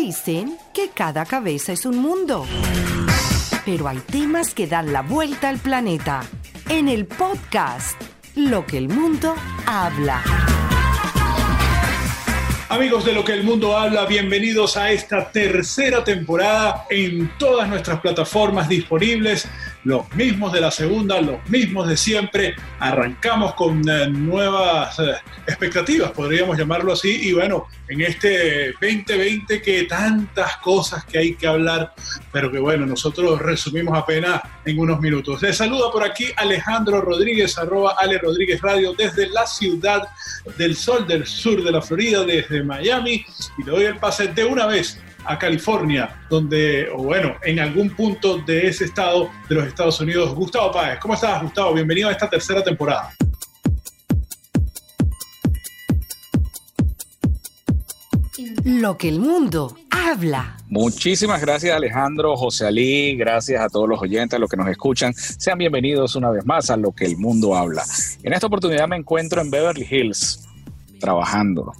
Dicen que cada cabeza es un mundo. Pero hay temas que dan la vuelta al planeta. En el podcast, Lo que el mundo habla. Amigos de lo que el mundo habla, bienvenidos a esta tercera temporada en todas nuestras plataformas disponibles los mismos de la segunda, los mismos de siempre. Arrancamos con eh, nuevas eh, expectativas, podríamos llamarlo así. Y bueno, en este 2020 que tantas cosas que hay que hablar, pero que bueno, nosotros resumimos apenas en unos minutos. Les saluda por aquí Alejandro Rodríguez, arroba Ale Rodríguez Radio, desde la ciudad del sol del sur de la Florida, desde Miami. Y le doy el pase de una vez a California, donde, o bueno, en algún punto de ese estado de los Estados Unidos. Gustavo Páez, ¿cómo estás, Gustavo? Bienvenido a esta tercera temporada. Lo que el mundo habla. Muchísimas gracias Alejandro, José Ali, gracias a todos los oyentes, a los que nos escuchan. Sean bienvenidos una vez más a Lo que el mundo habla. En esta oportunidad me encuentro en Beverly Hills, trabajando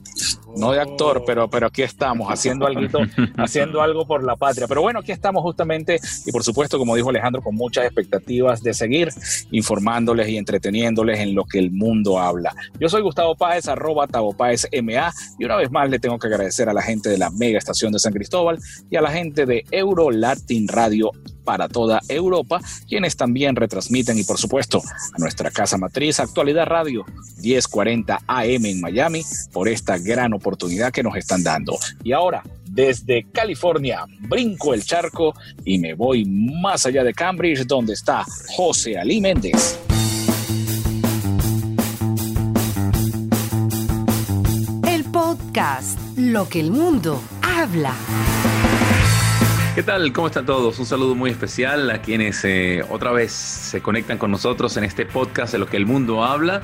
no de actor, pero, pero aquí estamos haciendo algo, haciendo algo por la patria. Pero bueno, aquí estamos justamente y por supuesto, como dijo Alejandro, con muchas expectativas de seguir informándoles y entreteniéndoles en lo que el mundo habla. Yo soy Gustavo Páez, arroba Tavo Páez MA y una vez más le tengo que agradecer a la gente de la mega estación de San Cristóbal y a la gente de Euro Latin Radio para toda Europa, quienes también retransmiten y por supuesto a nuestra casa matriz Actualidad Radio 1040 AM en Miami por esta gran oportunidad que nos están dando. Y ahora, desde California, brinco el charco y me voy más allá de Cambridge, donde está José Ali Méndez. El podcast Lo que el mundo habla. ¿Qué tal? ¿Cómo están todos? Un saludo muy especial a quienes eh, otra vez se conectan con nosotros en este podcast de lo que el mundo habla.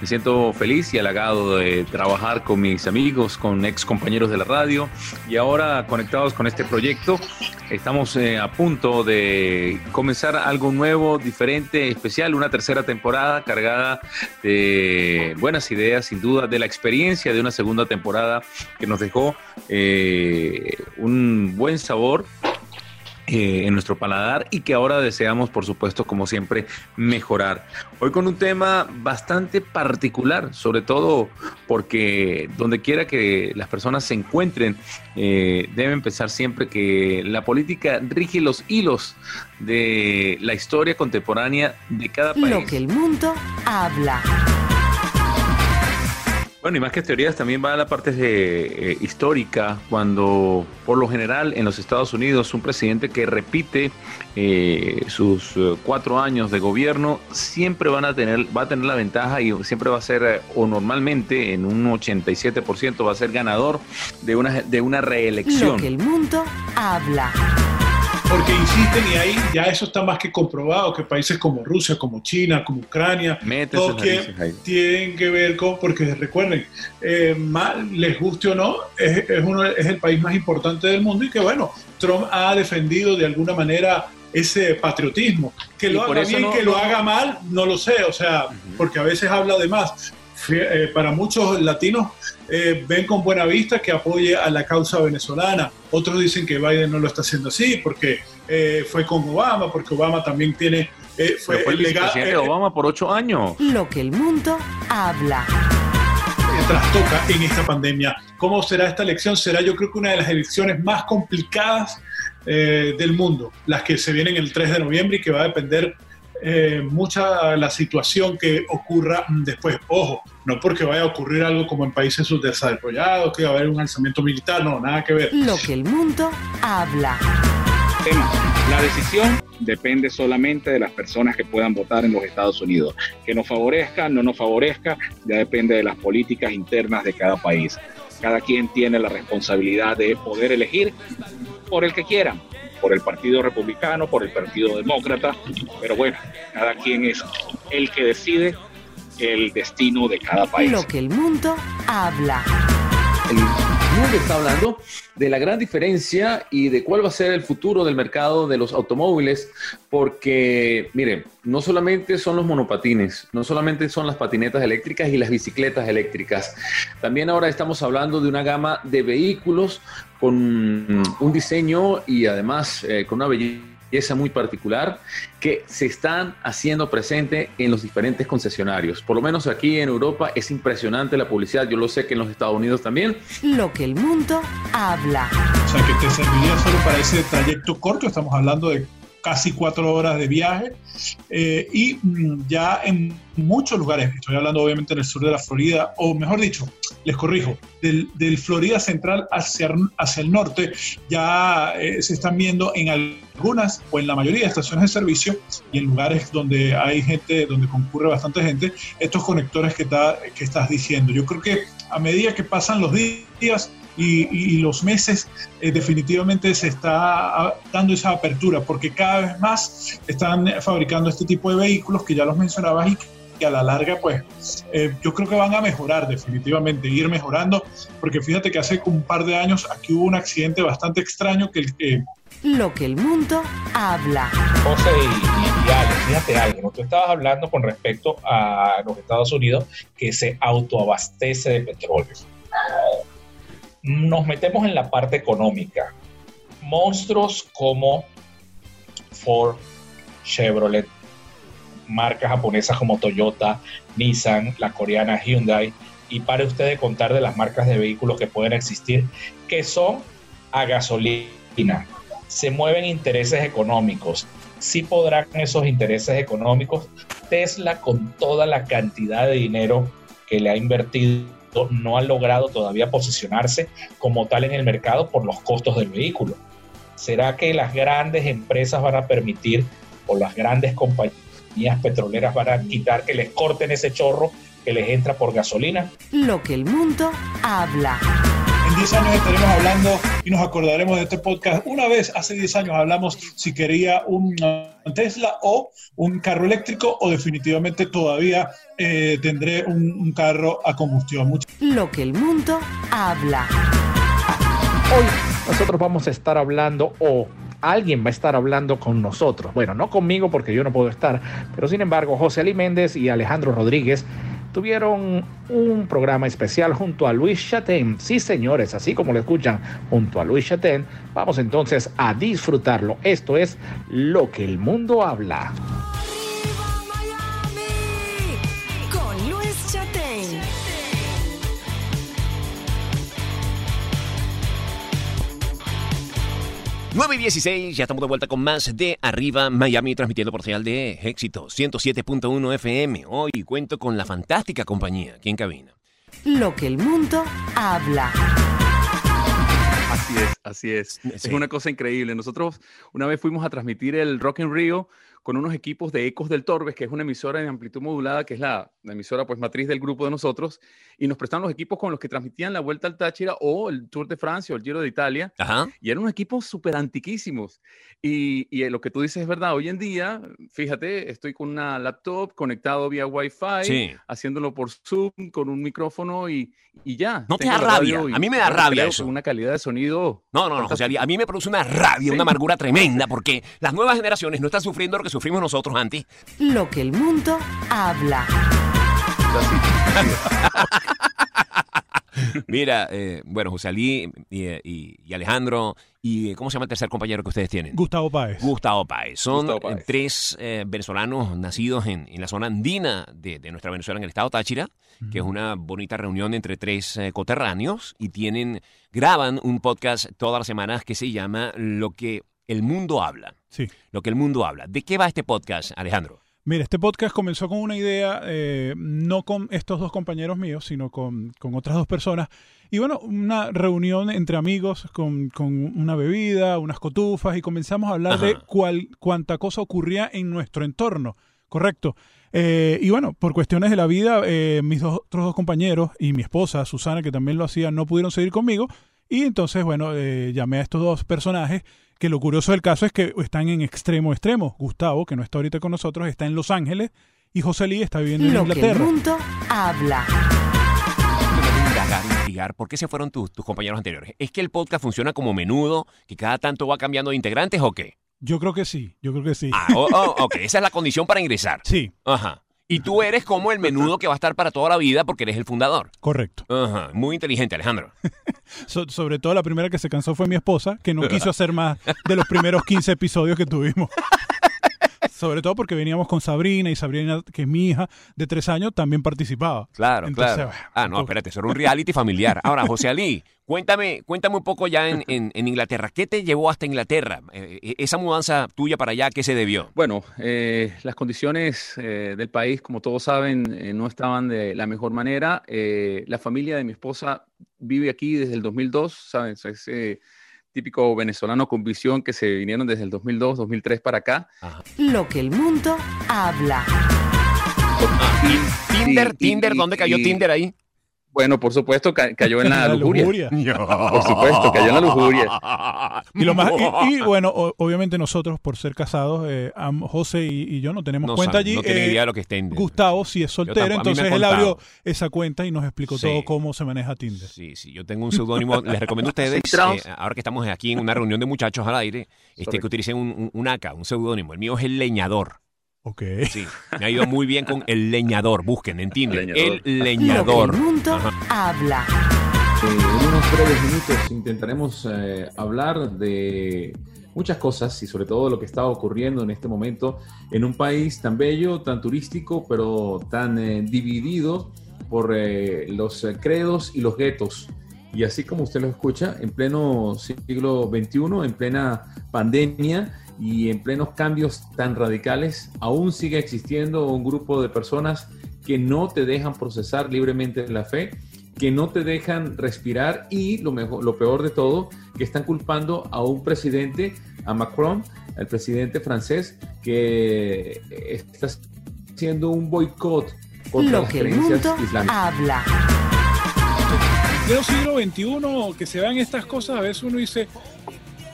Me siento feliz y halagado de trabajar con mis amigos, con ex compañeros de la radio y ahora conectados con este proyecto. Estamos eh, a punto de comenzar algo nuevo, diferente, especial, una tercera temporada cargada de buenas ideas, sin duda, de la experiencia de una segunda temporada que nos dejó eh, un buen sabor eh, en nuestro paladar y que ahora deseamos, por supuesto, como siempre, mejorar. Hoy con un tema bastante particular, sobre todo porque donde quiera que las personas se encuentren, eh, deben pensar siempre que la política rige los hilos de la historia contemporánea de cada país. Lo que el mundo habla. Bueno, y más que teorías, también va a la parte de, eh, histórica, cuando por lo general en los Estados Unidos un presidente que repite eh, sus eh, cuatro años de gobierno siempre van a tener, va a tener la ventaja y siempre va a ser, o normalmente en un 87% va a ser ganador de una, de una reelección. Lo el mundo habla porque insisten y ahí ya eso está más que comprobado que países como Rusia, como China, como Ucrania, todos tienen que ver con, porque recuerden, eh, mal, les guste o no, es, uno, es el país más importante del mundo y que bueno, Trump ha defendido de alguna manera ese patriotismo. Que lo haga bien, que lo haga mal, no lo sé, o sea, porque a veces habla de más. Eh, para muchos latinos eh, ven con buena vista que apoye a la causa venezolana. Otros dicen que Biden no lo está haciendo así porque eh, fue con Obama, porque Obama también tiene... fue, el legal, Obama por ocho años. Lo que el mundo habla trastoca en esta pandemia. ¿Cómo será esta elección? Será yo creo que una de las elecciones más complicadas del mundo, las que se vienen el 3 de noviembre y que va a depender eh, mucha la situación que ocurra después. Ojo, no porque vaya a ocurrir algo como en países subdesarrollados, que va a haber un alzamiento militar, no, nada que ver. Lo que el mundo habla. La decisión depende solamente de las personas que puedan votar en los Estados Unidos. Que nos favorezca, no nos favorezca, ya depende de las políticas internas de cada país. Cada quien tiene la responsabilidad de poder elegir por el que quieran, por el Partido Republicano, por el Partido Demócrata, pero bueno, cada quien es el que decide el destino de cada país. Lo que el mundo habla. Está hablando de la gran diferencia y de cuál va a ser el futuro del mercado de los automóviles, porque, miren, no solamente son los monopatines, no solamente son las patinetas eléctricas y las bicicletas eléctricas, también ahora estamos hablando de una gama de vehículos con un diseño y además eh, con una belleza esa muy particular que se están haciendo presente en los diferentes concesionarios. Por lo menos aquí en Europa es impresionante la publicidad. Yo lo sé que en los Estados Unidos también. Lo que el mundo habla. O sea, que te serviría solo para ese trayecto corto. Estamos hablando de casi cuatro horas de viaje eh, y mm, ya en muchos lugares, estoy hablando obviamente en el sur de la Florida, o mejor dicho, les corrijo, del, del Florida central hacia, hacia el norte, ya eh, se están viendo en algunas o en la mayoría de estaciones de servicio y en lugares donde hay gente, donde concurre bastante gente, estos conectores que, que estás diciendo. Yo creo que a medida que pasan los días, y, los meses eh, definitivamente se está dando esa apertura porque cada vez más están fabricando este tipo de vehículos que ya los mencionabas y que a la larga pues eh, yo creo que van a mejorar definitivamente, ir mejorando porque fíjate que hace un par de años aquí hubo un accidente bastante extraño que el lo que el mundo habla. José y, Ale, fíjate algo, tú estabas hablando con respecto a los Estados Unidos que se autoabastece de petróleo nos metemos en la parte económica. Monstruos como Ford, Chevrolet, marcas japonesas como Toyota, Nissan, la coreana Hyundai, y pare usted de contar de las marcas de vehículos que pueden existir, que son a gasolina. Se mueven intereses económicos. Si podrán esos intereses económicos, Tesla con toda la cantidad de dinero que le ha invertido no han logrado todavía posicionarse como tal en el mercado por los costos del vehículo. ¿Será que las grandes empresas van a permitir o las grandes compañías petroleras van a quitar que les corten ese chorro que les entra por gasolina? Lo que el mundo habla. En 10 años estaremos hablando y nos acordaremos de este podcast. Una vez, hace 10 años, hablamos si quería un Tesla o un carro eléctrico o definitivamente todavía eh, tendré un, carro a combustión. Lo que el mundo habla. Hoy nosotros vamos a estar hablando o alguien va a estar hablando con nosotros. Bueno, no conmigo porque yo no puedo estar, pero sin embargo José Ali Méndez y Alejandro Rodríguez tuvieron un programa especial junto a Luis Chatén. Sí, señores, así como lo escuchan, junto a Luis Chatén. Vamos entonces a disfrutarlo. Esto es lo que el mundo habla. 9 y 16, ya estamos de vuelta con más de Arriba Miami, transmitiendo por señal de éxito 107.1 FM. Hoy cuento con la fantástica compañía aquí en cabina. Lo que el mundo habla. Así es, así es. Es una cosa increíble. Nosotros una vez fuimos a transmitir el Rock in Rio con unos equipos de Ecos del Torbes, que es una emisora de amplitud modulada, que es la, emisora pues matriz del grupo de nosotros, y nos prestaron los equipos con los que transmitían la Vuelta al Táchira o el Tour de Francia o el Giro de Italia, y eran unos equipos súper antiquísimos. Y, y, lo que tú dices es verdad, hoy en día, fíjate, estoy con una laptop conectado vía Wi-Fi, haciéndolo por Zoom, con un micrófono y, y ya. No te da rabia, a mí me da rabia eso. Una calidad de sonido. No, no, no, José, a mí me produce una rabia, una amargura tremenda, porque las nuevas generaciones no están sufriendo lo que sufrimos nosotros antes. Lo que el mundo habla. Mira, eh, bueno, José Ali y, Alejandro, y ¿cómo se llama el tercer compañero que ustedes tienen? Gustavo Páez. Gustavo Páez. Son tres eh, venezolanos nacidos en, la zona andina de, nuestra Venezuela, en el estado Táchira, que es una bonita reunión entre tres eh, coterráneos y tienen, graban un podcast todas las semanas que se llama Lo que el mundo habla. Sí. Lo que el mundo habla. ¿De qué va este podcast, Alejandro? Mira, este podcast comenzó con una idea, eh, no con estos dos compañeros míos, sino con, otras dos personas. Y bueno, una reunión entre amigos con, una bebida, unas cotufas, y comenzamos a hablar de cuál, cuánta cosa ocurría en nuestro entorno. Correcto. Eh, y bueno, por cuestiones de la vida, eh, mis otros dos compañeros y mi esposa, Susana, que también lo hacía, no pudieron seguir conmigo. Y entonces, bueno, llamé a estos dos personajes que lo curioso del caso es que están en extremo extremo. Gustavo, que no está ahorita con nosotros, está en Los Ángeles y José Lee está viviendo en Inglaterra. Que el mundo habla. por qué se fueron tus, tus compañeros anteriores. ¿Es que el podcast funciona como menudo, que cada tanto va cambiando de integrantes o qué? Yo creo que sí, yo creo que sí. Ah, oh, oh, ok, esa es la condición para ingresar. Sí. Ajá. Y tú eres como el menudo que va a estar para toda la vida porque eres el fundador. Correcto. Ajá. Muy inteligente, Alejandro. So- sobre todo la primera que se cansó fue mi esposa, que no quiso hacer más de los primeros 15 episodios que tuvimos. Sobre todo porque veníamos con Sabrina y Sabrina, que es mi hija de tres años, también participaba. Claro, Entonces, claro. bueno, Ah, no, espérate, eso era un reality familiar. Ahora, José Ali, cuéntame, cuéntame un poco ya en, en- en Inglaterra. ¿Qué te llevó hasta Inglaterra? Eh, esa mudanza tuya para allá, ¿qué se debió? Bueno, eh, las condiciones eh, del país, como todos saben, eh, no estaban de la mejor manera. Eh, la familia de mi esposa vive aquí desde el 2002, ¿saben? Es típico venezolano con visión que se vinieron desde el 2002, 2003 para acá. Lo que el mundo habla. Tinder, Y- y- Tinder, ¿dónde cayó y- Tinder ahí? Bueno, por supuesto, ca- cayó en la, La lujuria. lujuria. Por supuesto, cayó en la lujuria. Y, lo más, y, y, bueno, o- obviamente nosotros, por ser casados, eh, José y, y yo no tenemos No cuenta sabe, allí. no eh, idea de lo que es Tinder. Gustavo sí es soltero, entonces él abrió esa cuenta y nos explicó Sí. todo cómo se maneja Tinder. Sí, sí, yo tengo un seudónimo, les recomiendo a ustedes, eh, ahora que estamos aquí en una reunión de muchachos al aire, este, que utilicen un, un, un AK, un seudónimo. El mío es el leñador. Ok. Sí, me ha ido muy bien con el leñador. Busquen en Tinder. Leñador. El Lo leñador. que el mundo habla. Eh, en unos breves minutos intentaremos eh, hablar de muchas cosas y sobre todo lo que está ocurriendo en este momento en un país tan bello, tan turístico, pero tan eh, dividido por eh, los eh, credos y los guetos. Y así como usted lo escucha, en pleno siglo XXI, en plena pandemia y en plenos cambios tan radicales, aún sigue existiendo un grupo de personas que no te dejan procesar libremente la fe que no te dejan respirar y lo, mejor, lo peor de todo, que están culpando a un presidente, a Macron, al presidente francés, que está haciendo un boicot contra Lo las que el creencias mundo islámicas. habla. En el siglo XXI, que se vean estas cosas, a veces uno dice,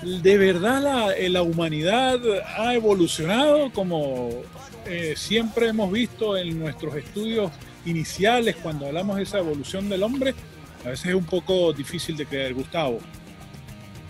¿de verdad la, eh, la humanidad ha evolucionado como eh, siempre hemos visto en nuestros estudios iniciales cuando hablamos de esa evolución del hombre? A veces es un poco difícil de creer, Gustavo.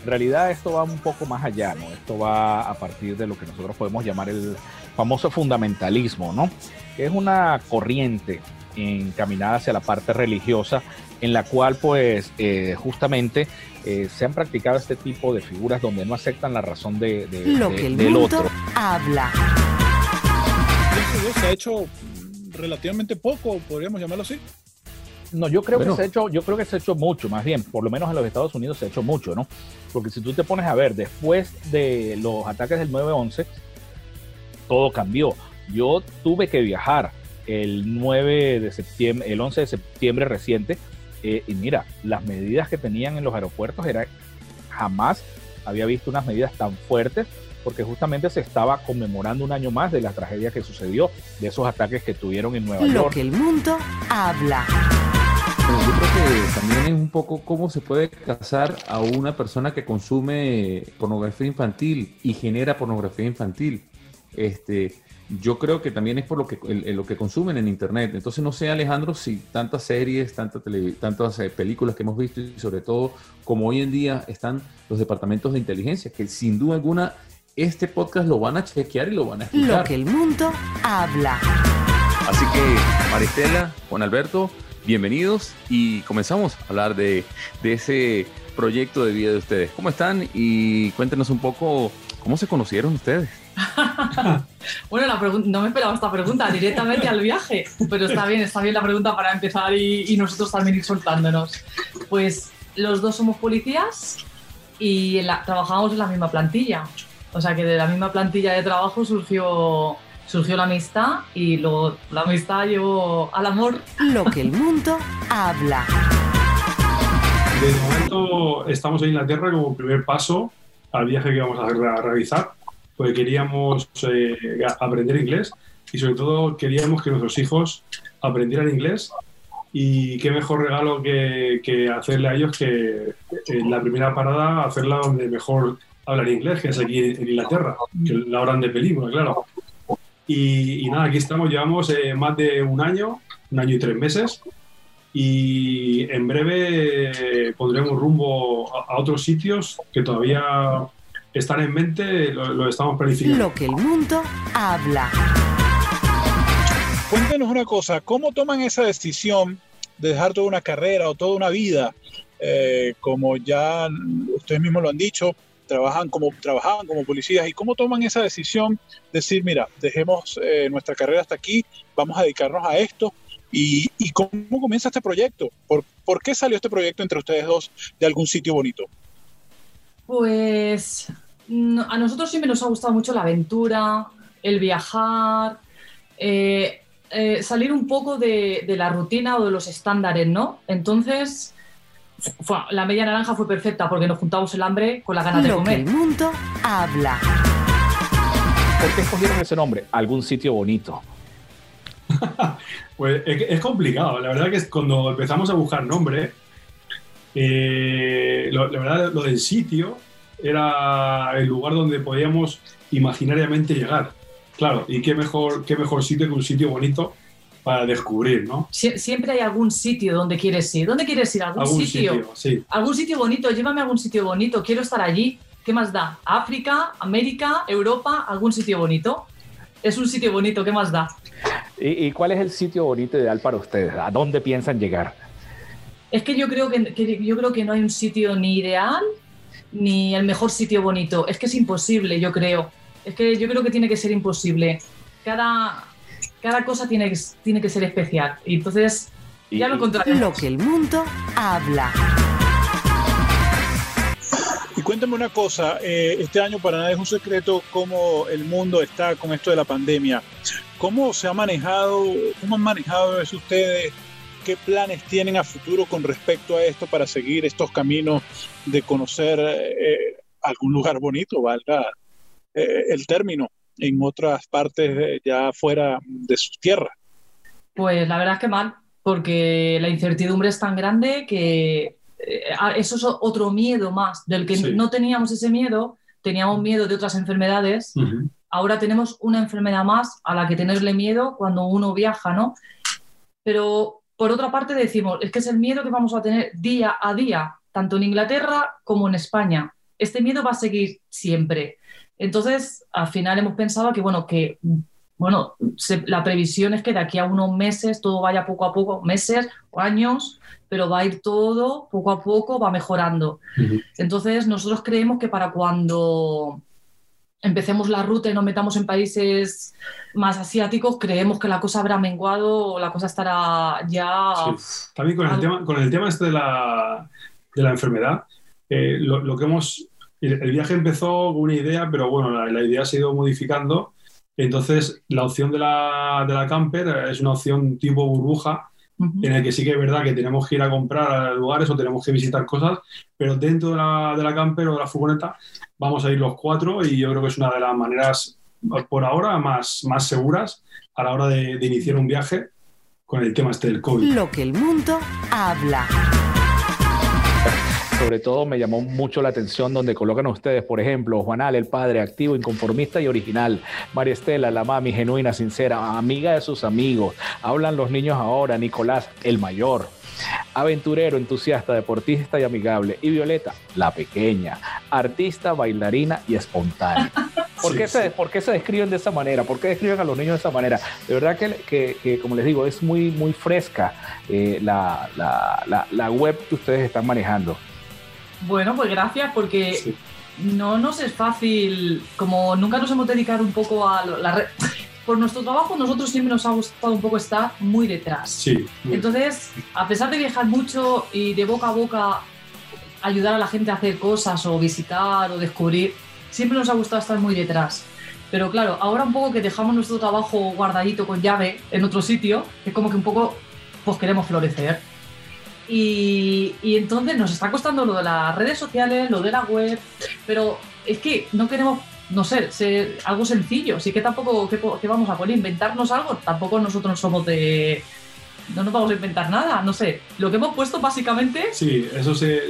En realidad esto va un poco más allá, ¿no? Esto va a partir de lo que nosotros podemos llamar el famoso fundamentalismo, ¿no? Que es una corriente encaminada hacia la parte religiosa en la cual pues eh, justamente eh, se han practicado este tipo de figuras donde no aceptan la razón de, de- Lo de- que el del mundo otro. habla. Se ha hecho relativamente poco, podríamos llamarlo así. No, yo creo Bueno. que se ha hecho, yo creo que se ha hecho mucho, más bien, por lo menos en los Estados Unidos se ha hecho mucho, ¿no? Porque si tú te pones a ver, después de los ataques del 9-11, todo cambió. Yo tuve que viajar el 9 de septiembre, el 11 de septiembre reciente, eh, y mira, las medidas que tenían en los aeropuertos era jamás había visto unas medidas tan fuertes porque justamente se estaba conmemorando un año más de la tragedia que sucedió, de esos ataques que tuvieron en Nueva Lo York. que el mundo habla. Bueno, yo creo que también es un poco cómo se puede casar a una persona que consume pornografía infantil y genera pornografía infantil. Este, yo creo que también es por lo que, el- el- lo que consumen en Internet. Entonces no sé, Alejandro, si tantas series, tantas, tele- tantas eh, películas que hemos visto y sobre todo como hoy en día están los departamentos de inteligencia, que sin duda alguna este podcast lo van a chequear y lo van a Lo escuchar. que el mundo habla. Así que, Maristela, Juan Alberto, bienvenidos y comenzamos a hablar de, de ese proyecto de vida de ustedes. ¿Cómo están? Y cuéntenos un poco cómo se conocieron ustedes. Bueno, la no me esperaba esta pregunta directamente al viaje, pero está bien, está bien la pregunta para empezar y, y nosotros también ir soltándonos. Pues los dos somos policías y en la- trabajamos en la misma plantilla. O sea que de la misma plantilla de trabajo surgió, surgió la amistad y luego la amistad llevó al amor. Lo que el mundo habla. De momento estamos en Inglaterra como primer paso al viaje que vamos a realizar, porque queríamos eh, a- aprender inglés y sobre todo queríamos que nuestros hijos aprendieran inglés y qué mejor regalo que, que hacerle a ellos que en la primera parada hacerla donde mejor hablan inglés, que es aquí en Inglaterra, que la hablan de película, claro. Y, y nada, aquí estamos, llevamos eh, más de un año, un año y tres meses, y en breve pondremos rumbo a, otros sitios que todavía están en mente, lo, estamos planificando. Lo que el mundo habla. Cuéntenos una cosa, ¿cómo toman esa decisión de dejar toda una carrera o toda una vida? Eh, como ya ustedes mismos lo han dicho, trabajan como, trabajaban como policías y cómo toman esa decisión de decir, mira, dejemos eh, nuestra carrera hasta aquí, vamos a dedicarnos a esto y, cómo comienza este proyecto, ¿Por, ¿Por, qué salió este proyecto entre ustedes dos de algún sitio bonito. Pues a nosotros siempre nos ha gustado mucho la aventura, el viajar, eh, eh, salir un poco de, de la rutina o de los estándares, ¿no? Entonces la media naranja fue perfecta porque nos juntamos el hambre con la ganas de comer. el mundo habla. ¿Por qué escogieron ese nombre? Algún sitio bonito. pues es, complicado. La verdad que cuando empezamos a buscar nombre, eh, la verdad lo del sitio era el lugar donde podíamos imaginariamente llegar. Claro, y qué mejor, qué mejor sitio que un sitio bonito para descubrir, ¿no? siempre hay algún sitio donde quieres ir. ¿Dónde quieres ir? ¿Algún, sitio? sí. ¿Algún sitio bonito? Llévame a algún sitio bonito. Quiero estar allí. ¿Qué más da? ¿África? ¿América? ¿Europa? ¿Algún sitio bonito? Es un sitio bonito. ¿Qué más da? ¿Y, cuál es el sitio bonito ideal para ustedes? ¿A dónde piensan llegar? Es que yo creo que, que yo creo que no hay un sitio ni ideal ni el mejor sitio bonito. Es que es imposible, yo creo. Es que yo creo que tiene que ser imposible. Cada, cada cosa tiene, tiene que ser especial. Y entonces ya lo encontraremos. Lo que el mundo habla. Y cuéntame una cosa, eh, este año para nada es un secreto cómo el mundo está con esto de la pandemia. ¿Cómo se ha manejado, cómo han manejado eso ustedes? ¿Qué planes tienen a futuro con respecto a esto para seguir estos caminos de conocer eh, algún lugar bonito, valga eh, el término? en otras partes ya fuera de sus tierras. Pues la verdad es que mal, porque la incertidumbre es tan grande que eh, eso es otro miedo más, del que no teníamos ese miedo, teníamos miedo de otras enfermedades, ahora tenemos una enfermedad más a la que tenerle miedo cuando uno viaja, ¿no? Pero por otra parte decimos, es que es el miedo que vamos a tener día a día, tanto en Inglaterra como en España. Este miedo va a seguir siempre. Entonces, al final hemos pensado que, bueno, que bueno, la previsión es que de aquí a unos meses todo vaya poco a poco, meses o años, pero va a ir todo poco a poco, va mejorando. Entonces, nosotros creemos que para cuando empecemos la ruta y nos metamos en países más asiáticos, creemos que la cosa habrá menguado o la cosa estará ya... También con el, tema, con el tema este de la, de la enfermedad, eh, lo, que hemos el viaje empezó con una idea, pero bueno, la, idea se ha ido modificando. Entonces, la opción de la, de la camper es una opción tipo burbuja, en el que sí que es verdad que tenemos que ir a comprar lugares o tenemos que visitar cosas, pero dentro de la, de la camper o de la furgoneta vamos a ir los cuatro y yo creo que es una de las maneras, por ahora, más, más seguras a la hora de, de iniciar un viaje con el tema este del COVID. Lo que el mundo habla sobre todo me llamó mucho la atención donde colocan ustedes, por ejemplo, Juanal, el padre activo, inconformista y original, María Estela, la mami genuina, sincera, amiga de sus amigos, hablan los niños ahora, Nicolás, el mayor, aventurero, entusiasta, deportista y amigable. Y Violeta, la pequeña, artista, bailarina y espontánea. ¿Por, qué se, ¿Por, qué se, describen de esa manera? ¿Por qué describen a los niños de esa manera? De verdad que, que, como les digo, es muy, muy fresca eh, la, la, la web que ustedes están manejando. Bueno, pues gracias porque no nos es fácil, como nunca nos hemos dedicado un poco a la red. Por nuestro trabajo, nosotros siempre nos ha gustado un poco estar muy detrás. Sí. Entonces, a pesar de viajar mucho y de boca a boca ayudar a la gente a hacer cosas o visitar o descubrir, siempre nos ha gustado estar muy detrás. Pero claro, ahora un poco que dejamos nuestro trabajo guardadito con llave en otro sitio, es como que un poco pues queremos florecer. Y, entonces nos está costando lo de las redes sociales, lo de la web, pero es que no queremos, no sé, ser algo sencillo, así que tampoco, ¿qué, vamos a poner? ¿Inventarnos algo? Tampoco nosotros somos de... No nos vamos a inventar nada, no sé. Lo que hemos puesto básicamente... Sí, eso se,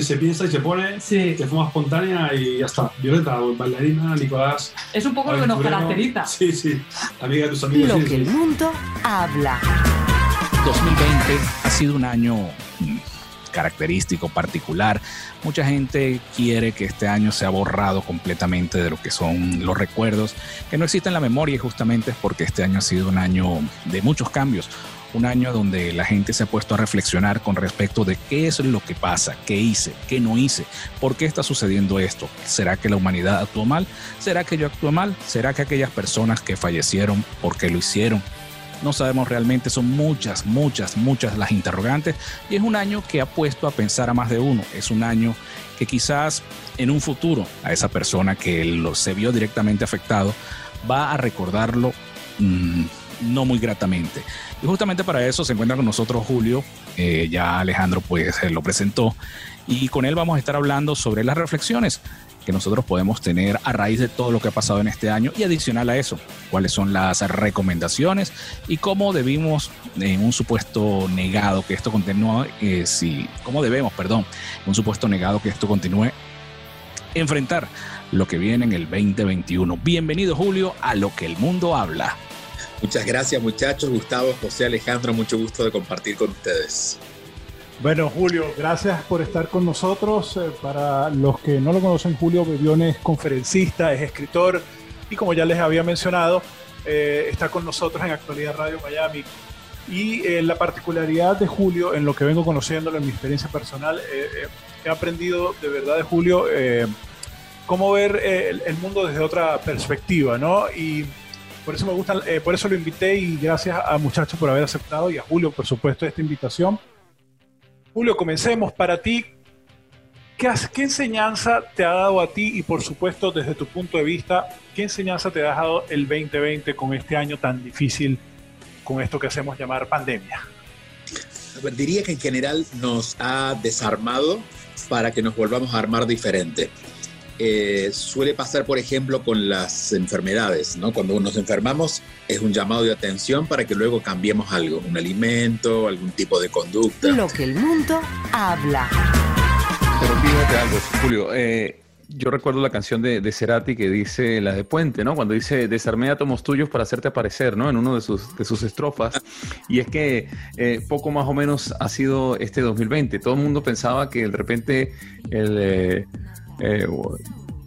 se piensa y se pone de forma espontánea y ya está. Violeta, bailarina, Nicolás... Es un poco lo que nos caracteriza. Sí, sí. Amiga de tus amigos. Lo que el mundo habla. 2020 ha sido un año mm, característico, particular. Mucha gente quiere que este año sea borrado completamente de lo que son los recuerdos, que no existen en la memoria justamente es porque este año ha sido un año de muchos cambios. Un año donde la gente se ha puesto a reflexionar con respecto de qué es lo que pasa, qué hice, qué no hice, por qué está sucediendo esto. ¿Será que la humanidad actuó mal? ¿Será que yo actué mal? ¿Será que aquellas personas que fallecieron, por qué lo hicieron? No sabemos realmente, son muchas, muchas, muchas las interrogantes y es un año que ha puesto a pensar a más de uno. Es un año que quizás en un futuro a esa persona que lo, se vio directamente afectado va a recordarlo mmm, no muy gratamente. Y justamente para eso se encuentra con nosotros Julio, eh, ya Alejandro pues lo presentó, y con él vamos a estar hablando sobre las reflexiones que nosotros podemos tener a raíz de todo lo que ha pasado en este año y adicional a eso, cuáles son las recomendaciones y cómo debimos, en un supuesto negado que esto continúe, eh, si, cómo debemos, perdón, en un supuesto negado que esto continúe, enfrentar lo que viene en el 2021. Bienvenido Julio a lo que el mundo habla. Muchas gracias muchachos, Gustavo, José Alejandro, mucho gusto de compartir con ustedes. Bueno, Julio, gracias por estar con nosotros. Eh, para los que no lo conocen, Julio Bebión es conferencista, es escritor y como ya les había mencionado, eh, está con nosotros en Actualidad Radio Miami. Y eh, la particularidad de Julio, en lo que vengo conociéndolo, en mi experiencia personal, eh, he aprendido de verdad de Julio cómo ver el, el, mundo desde otra perspectiva, ¿no? Y por eso me gusta, por eso lo invité y gracias a muchachos por haber aceptado y a Julio, por supuesto, esta invitación. Julio, comencemos. Para ti, ¿qué, ¿qué, enseñanza te ha dado a ti y por supuesto desde tu punto de vista, qué enseñanza te ha dado el 2020 con este año tan difícil, con esto que hacemos llamar pandemia? Diría que en general nos ha desarmado para que nos volvamos a armar diferente. Eh, suele pasar, por ejemplo, con las enfermedades, ¿no? Cuando nos enfermamos es un llamado de atención para que luego cambiemos algo, un alimento, algún tipo de conducta. Lo que el mundo habla. Pero fíjate algo, Julio. Eh, yo recuerdo la canción de, de, Cerati que dice, la de Puente, ¿no? Cuando dice, desarmé átomos tuyos para hacerte aparecer, ¿no? En uno de sus, de sus estrofas. Y es que eh, poco más o menos ha sido este 2020. Todo el mundo pensaba que de repente el... Eh, eh,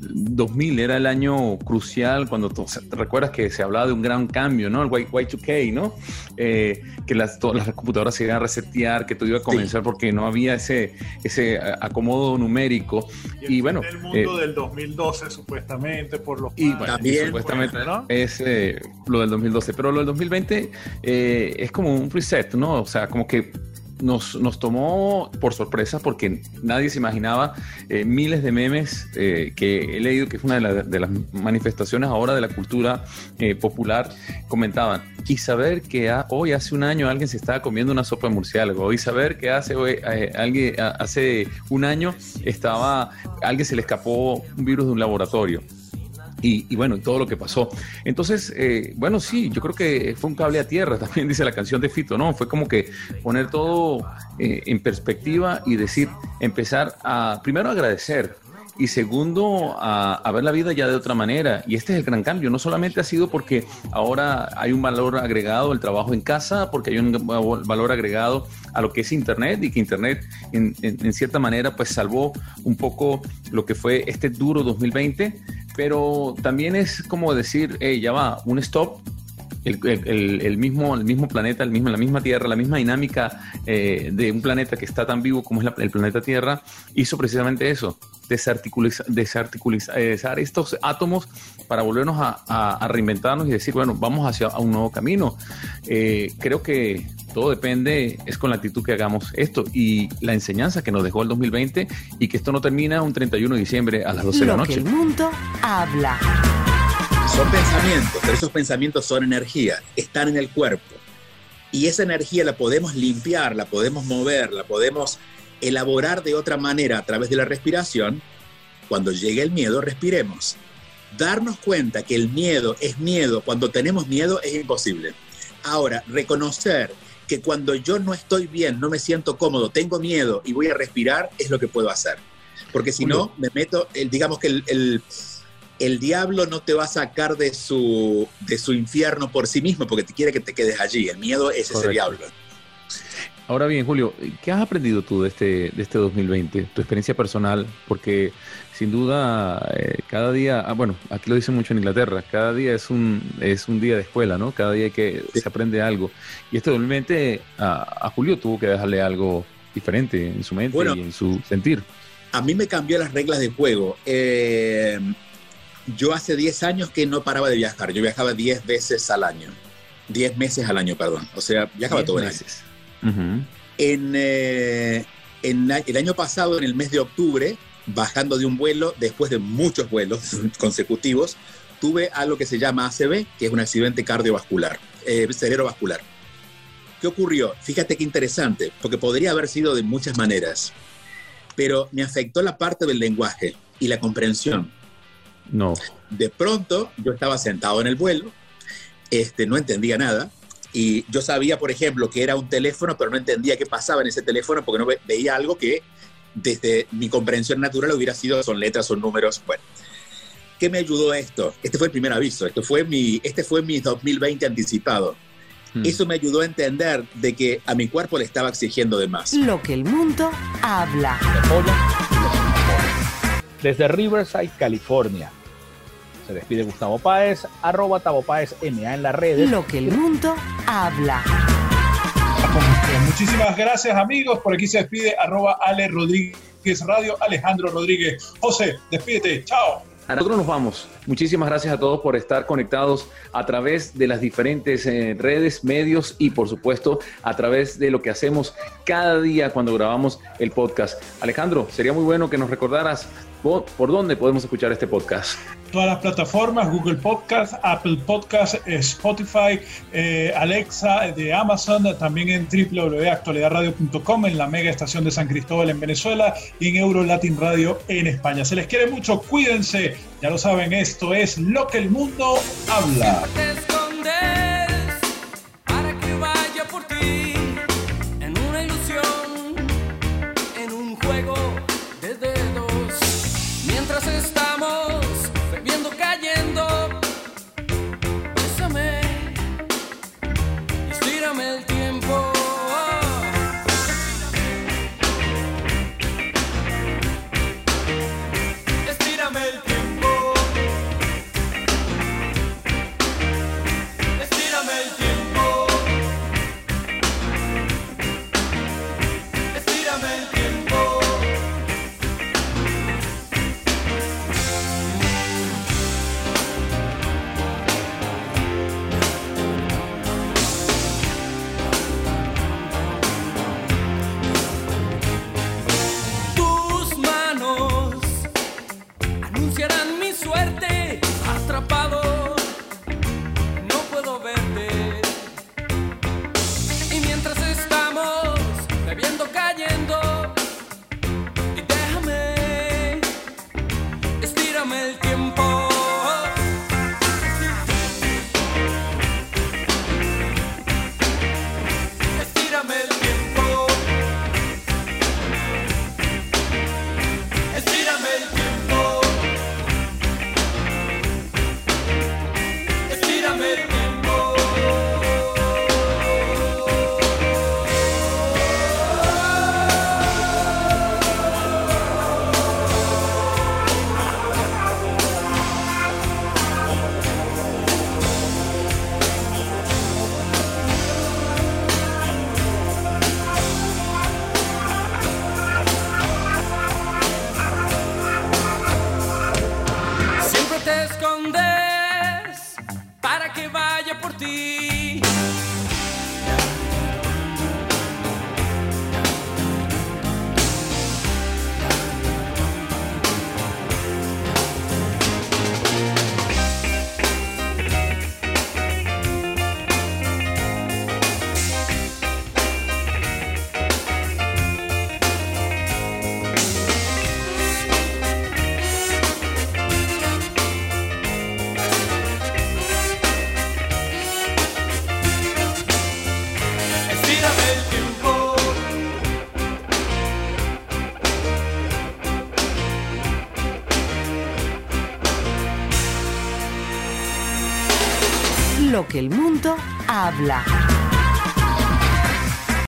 2000 era el año crucial cuando te recuerdas que se hablaba de un gran cambio, ¿no? El Y2K, ¿no? Eh, que las, todas las computadoras se iban a resetear, que todo iba a comenzar sí. porque no había ese, ese acomodo numérico. Y, y bueno. El mundo eh, del 2012, supuestamente, por los. Y bueno, también, supuestamente, ¿no? es eh, lo del 2012. Pero lo del 2020 eh, es como un reset, ¿no? O sea, como que nos, nos, tomó por sorpresa porque nadie se imaginaba eh, miles de memes eh, que he leído, que es una de, de, las manifestaciones ahora de la cultura eh, popular, comentaban, y saber que hoy hace un año alguien se estaba comiendo una sopa de murciélago, y saber que hace, hoy, alguien, hace un año estaba, alguien se le escapó un virus de un laboratorio. Y, y, bueno, todo lo que pasó. Entonces, eh, bueno, sí, yo creo que fue un cable a tierra, también dice la canción de Fito, ¿no? Fue como que poner todo eh, en perspectiva y decir, empezar a, primero agradecer, y segundo, a, a, ver la vida ya de otra manera. Y este es el gran cambio. No solamente ha sido porque ahora hay un valor agregado al trabajo en casa, porque hay un valor agregado a lo que es Internet y que Internet en, cierta manera pues salvó un poco lo que fue este duro 2020, pero también es como decir, hey, ya va, un stop, el, el, el, mismo, el mismo planeta, el mismo, la misma Tierra, la misma dinámica eh, de un planeta que está tan vivo como es la, el planeta Tierra, hizo precisamente eso, desarticulizar, desarticulizar estos átomos para volvernos a, a, a, reinventarnos y decir, bueno, vamos hacia un nuevo camino. Eh, creo que todo depende, es con la actitud que hagamos esto y la enseñanza que nos dejó el 2020 y que esto no termina un 31 de diciembre a las 12 Lo de la noche. Que el mundo habla. Son pensamientos, pero esos pensamientos son energía, están en el cuerpo. Y esa energía la podemos limpiar, la podemos mover, la podemos elaborar de otra manera a través de la respiración. Cuando llegue el miedo, respiremos. Darnos cuenta que el miedo es miedo cuando tenemos miedo es imposible. Ahora, reconocer que cuando yo no estoy bien, no me siento cómodo, tengo miedo y voy a respirar, es lo que puedo hacer. Porque si no, me meto, el, digamos que el, el el diablo no te va a sacar de su, de su infierno por sí mismo porque te quiere que te quedes allí. El miedo es Correcto. ese diablo. Ahora bien, Julio, ¿qué has aprendido tú de este, de este 2020? Tu experiencia personal, porque sin duda eh, cada día, ah, bueno, aquí lo dicen mucho en Inglaterra, cada día es un, es un día de escuela, ¿no? Cada día que se aprende algo. Y este 2020 a, Julio tuvo que dejarle algo diferente en su mente y en su sentir. A mí me cambió las reglas de juego. Eh, yo hace 10 años que no paraba de viajar. Yo viajaba 10 veces al año. 10 meses al año, perdón. O sea, viajaba todo el año. en, eh, en, el año pasado, en el mes de octubre, bajando de un vuelo, después de muchos vuelos consecutivos, tuve algo que se llama ACV, que es un accidente cardiovascular, eh, cerebrovascular. ¿Qué ocurrió? Fíjate qué interesante, porque podría haber sido de muchas maneras, pero me afectó la parte del lenguaje y la comprensión. No. De pronto, yo estaba sentado en el vuelo, este, no entendía nada, y yo sabía, por ejemplo, que era un teléfono, pero no entendía qué pasaba en ese teléfono porque no veía algo que desde mi comprensión natural hubiera sido son letras, son números. Bueno, ¿qué me ayudó esto? Este fue el primer aviso, esto fue mi, este fue mi 2020 anticipado. Hmm. Eso me ayudó a entender de que a mi cuerpo le estaba exigiendo de más. Lo que el mundo habla. Desde Riverside, California. Se despide Gustavo Páez, arroba Tavo Páez MA en las redes. Lo que el mundo habla. Muchísimas gracias amigos. Por aquí se despide arroba Ale Rodríguez Radio, Alejandro Rodríguez. José, despídete. Chao. Nosotros nos vamos. Muchísimas gracias a todos por estar conectados a través de las diferentes eh, redes, medios y por supuesto a través de lo que hacemos cada día cuando grabamos el podcast. Alejandro, sería muy bueno que nos recordaras por dónde podemos escuchar este podcast todas las plataformas, Google Podcast, Apple Podcast, Spotify, eh, Alexa de Amazon, también en www.actualidadradio.com, en la mega estación de San Cristóbal en Venezuela y en Euro Latin Radio en España. Se les quiere mucho, cuídense, ya lo saben, esto es lo que el mundo habla. que el mundo habla.